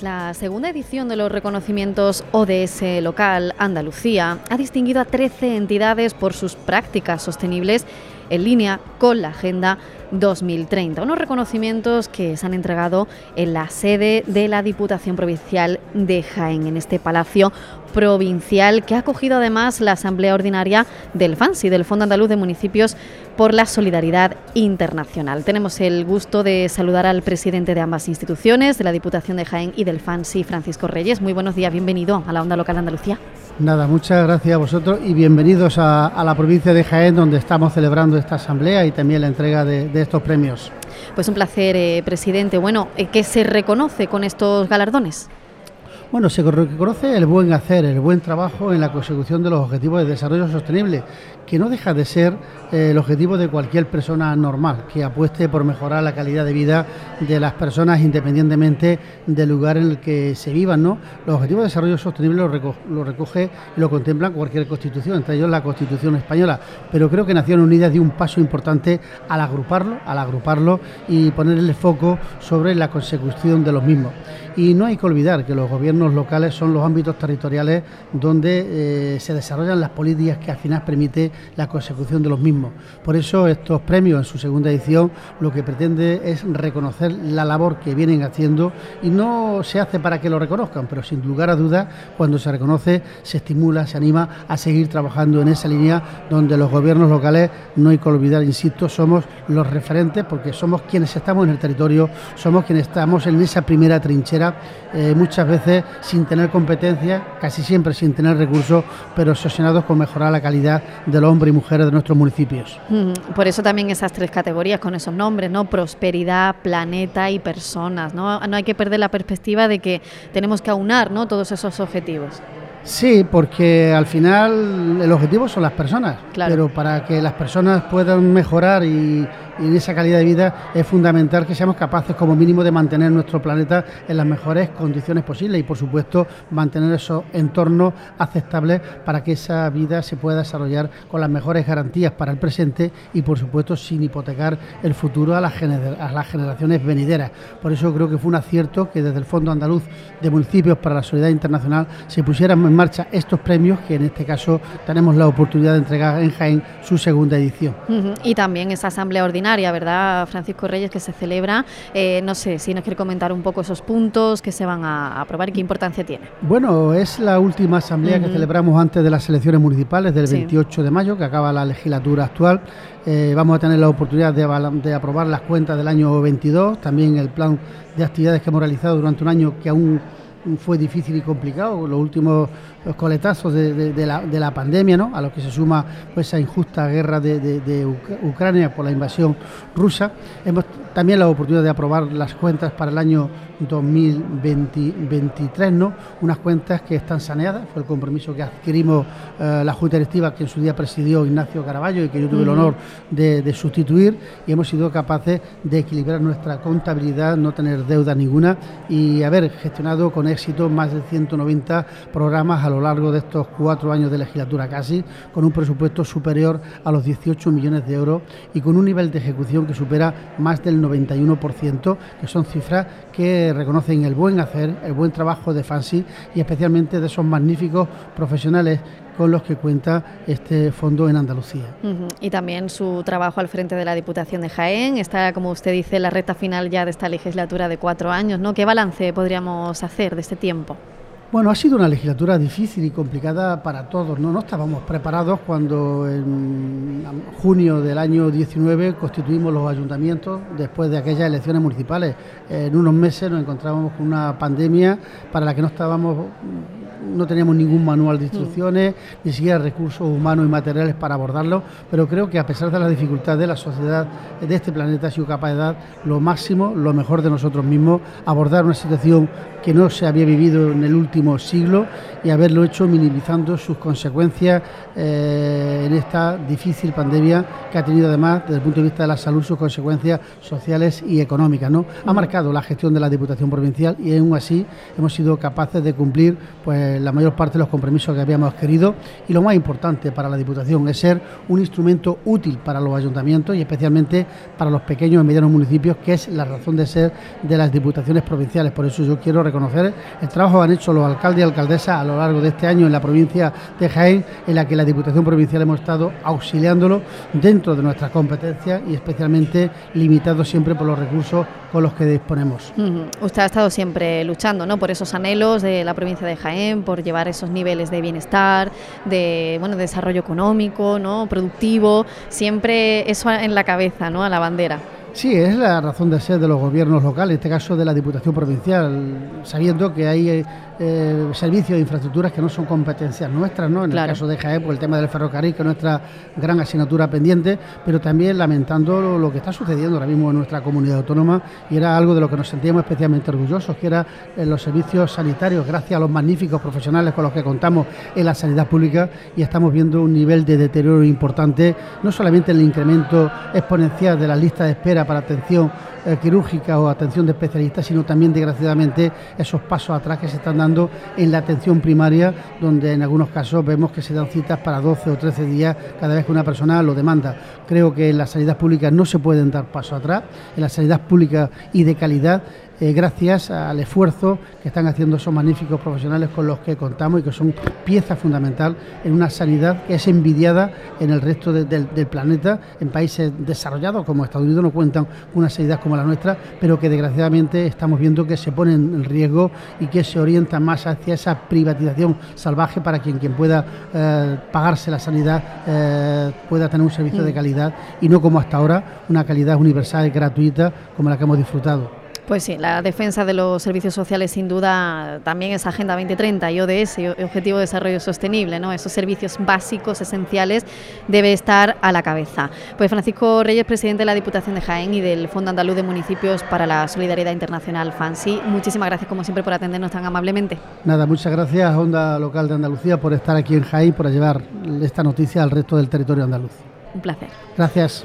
La segunda edición de los reconocimientos ODS local Andalucía ha distinguido a 13 entidades por sus prácticas sostenibles en línea con la Agenda 2030. Unos reconocimientos que se han entregado en la sede de la Diputación Provincial de Jaén, en este Palacio Provincial, que ha acogido además la Asamblea Ordinaria del FANSI, del Fondo Andaluz de Municipios por la Solidaridad Internacional. Tenemos el gusto de saludar al presidente de ambas instituciones, de la Diputación de Jaén y del FANSI, Francisco Reyes. Muy buenos días, bienvenido a la Onda Local de Andalucía. Nada, muchas gracias a vosotros y bienvenidos a, la provincia de Jaén, donde estamos celebrando esta asamblea y también la entrega de, estos premios. Pues un placer, eh, presidente. Bueno, eh, ¿qué se reconoce con estos galardones? Bueno, se reconoce el buen hacer, el buen trabajo en la consecución de los objetivos de desarrollo sostenible, que no deja de ser eh, el objetivo de cualquier persona normal, que apueste por mejorar la calidad de vida de las personas independientemente del lugar en el que se vivan. ¿no? Los objetivos de desarrollo sostenible lo, recoge y lo contempla cualquier constitución, entre ellos la Constitución española, pero creo que Naciones Unidas dio un paso importante al agruparlo, al agruparlo y ponerle foco sobre la consecución de los mismos. Y no hay que olvidar que los gobiernos locales son los ámbitos territoriales donde eh, se desarrollan las políticas que al final permite la consecución de los mismos. Por eso estos premios en su segunda edición lo que pretende es reconocer la labor que vienen haciendo y no se hace para que lo reconozcan, pero sin lugar a dudas cuando se reconoce se estimula, se anima a seguir trabajando en esa línea donde los gobiernos locales, no hay que olvidar, insisto, somos los referentes porque somos quienes estamos en el territorio, somos quienes estamos en esa primera trinchera eh, muchas veces sin tener competencias, casi siempre sin tener recursos, pero obsesionados con mejorar la calidad de los hombres y mujeres de nuestros municipios. por eso también esas tres categorías con esos nombres, ¿no? Prosperidad, planeta y personas, ¿no? No hay que perder la perspectiva de que tenemos que aunar, ¿no? Todos esos objetivos. Sí, porque al final el objetivo son las personas, pero para que las personas puedan mejorar y y en esa calidad de vida es fundamental que seamos capaces como mínimo de mantener nuestro planeta en las mejores condiciones posibles y por supuesto mantener esos entornos aceptables para que esa vida se pueda desarrollar con las mejores garantías para el presente y por supuesto sin hipotecar el futuro a las, generaciones venideras. Por eso creo que fue un acierto que desde el Fondo Andaluz de Municipios para la Solidaridad Internacional se pusieran en marcha estos premios que en este caso tenemos la oportunidad de entregar en Jaén su segunda edición. Y también esa asamblea ordinaria ¿verdad, Francisco Reyes, que se celebra? Eh, no sé si nos quiere comentar un poco esos puntos que se van a aprobar y qué importancia tiene. Bueno, es la última asamblea que celebramos antes de las elecciones municipales del 28 de mayo, que acaba la legislatura actual. Eh, vamos a tener la oportunidad de, de, aprobar las cuentas del año 22, también el plan de actividades que hemos realizado durante un año que aún fue difícil y complicado, los últimos coletazos de, la, pandemia, ¿no? a lo que se suma pues, esa injusta guerra de, Ucrania por la invasión rusa. Hemos también la oportunidad de aprobar las cuentas para el año 2023, ¿no? unas cuentas que están saneadas, fue el compromiso que adquirimos eh, la Junta Directiva que en su día presidió Ignacio Caraballo y que yo tuve el honor de, sustituir y hemos sido capaces de equilibrar nuestra contabilidad, no tener deuda ninguna y haber gestionado con éxito más de 190 programas a lo largo de estos cuatro años de legislatura casi, con un presupuesto superior a los 18 millones de euros y con un nivel de ejecución que supera más del 91%, que son cifras que reconocen el buen hacer, el buen trabajo de Fancy y especialmente de esos magníficos profesionales con los que cuenta este fondo en Andalucía. Y también su trabajo al frente de la Diputación de Jaén. Está, como usted dice, la recta final ya de esta legislatura de cuatro años. ¿no? ¿Qué balance podríamos hacer de este tiempo? Bueno, ha sido una legislatura difícil y complicada para todos. No, estábamos preparados cuando en junio del año 19 constituimos los ayuntamientos después de aquellas elecciones municipales. En unos meses nos encontrábamos con una pandemia para la que no estábamos no teníamos ningún manual de instrucciones, ni siquiera recursos humanos y materiales para abordarlo, pero creo que a pesar de las dificultades de la sociedad de este planeta ha sido capaz de dar lo máximo, lo mejor de nosotros mismos, abordar una situación que no se había vivido en el último siglo y haberlo hecho minimizando sus consecuencias eh, en esta difícil pandemia que ha tenido además desde el punto de vista de la salud sus consecuencias sociales y económicas. ¿no? Ha marcado la gestión de la Diputación Provincial y aún así hemos sido capaces de cumplir pues, la mayor parte de los compromisos que habíamos querido y lo más importante para la Diputación es ser un instrumento útil para los ayuntamientos y especialmente para los pequeños y medianos municipios, que es la razón de ser de las diputaciones provinciales. Por eso yo quiero reconocer el trabajo que han hecho los alcaldes y alcaldesas a lo largo de este año en la provincia de Jaén, en la que la Diputación Provincial hemos estado auxiliándolo dentro de nuestras competencias y especialmente limitado siempre por los recursos con los que disponemos. Usted ha estado siempre luchando ¿no? por esos anhelos de la provincia de Jaén, por llevar esos niveles de bienestar, de bueno, desarrollo económico, ¿no? productivo, siempre eso en la cabeza, ¿no? a la bandera. Sí, es la razón de ser de los gobiernos locales, en este caso de la Diputación Provincial, sabiendo que hay eh, eh, servicios de infraestructuras que no son competencias nuestras, ¿no? En el caso de Jaén, por el tema del ferrocarril, que es nuestra gran asignatura pendiente, pero también lamentando lo, que está sucediendo ahora mismo en nuestra comunidad autónoma y era algo de lo que nos sentíamos especialmente orgullosos, que era en eh, los servicios sanitarios, gracias a los magníficos profesionales con los que contamos en la sanidad pública y estamos viendo un nivel de deterioro importante, no solamente el incremento exponencial de la lista de espera para atención eh, quirúrgica o atención de especialistas, sino también, desgraciadamente, esos pasos atrás que se están dando en la atención primaria, donde en algunos casos vemos que se dan citas para 12 o 13 días cada vez que una persona lo demanda. Creo que en la sanidad pública no se pueden dar pasos atrás, en la sanidad pública y de calidad eh, gracias al esfuerzo que están haciendo esos magníficos profesionales con los que contamos y que son pieza fundamental en una sanidad que es envidiada en el resto del planeta, en países desarrollados como Estados Unidos no cuentan con una sanidad como la nuestra, pero que desgraciadamente estamos viendo que se ponen en riesgo y que se orientan más hacia esa privatización salvaje para quien, quien pueda eh, pagarse la sanidad eh, pueda tener un servicio de calidad y no como hasta ahora una calidad universal y gratuita como la que hemos disfrutado. Pues sí, la defensa de los servicios sociales sin duda también es Agenda 2030 y ODS, Objetivo de Desarrollo Sostenible, ¿no? Esos servicios básicos, esenciales, debe estar a la cabeza. Pues Francisco Reyes, presidente de la Diputación de Jaén y del Fondo Andaluz de Municipios para la Solidaridad Internacional, FANSI, muchísimas gracias como siempre por atendernos tan amablemente. Nada, muchas gracias Onda Local de Andalucía por estar aquí en Jaén, por llevar esta noticia al resto del territorio andaluz. Un placer. Gracias.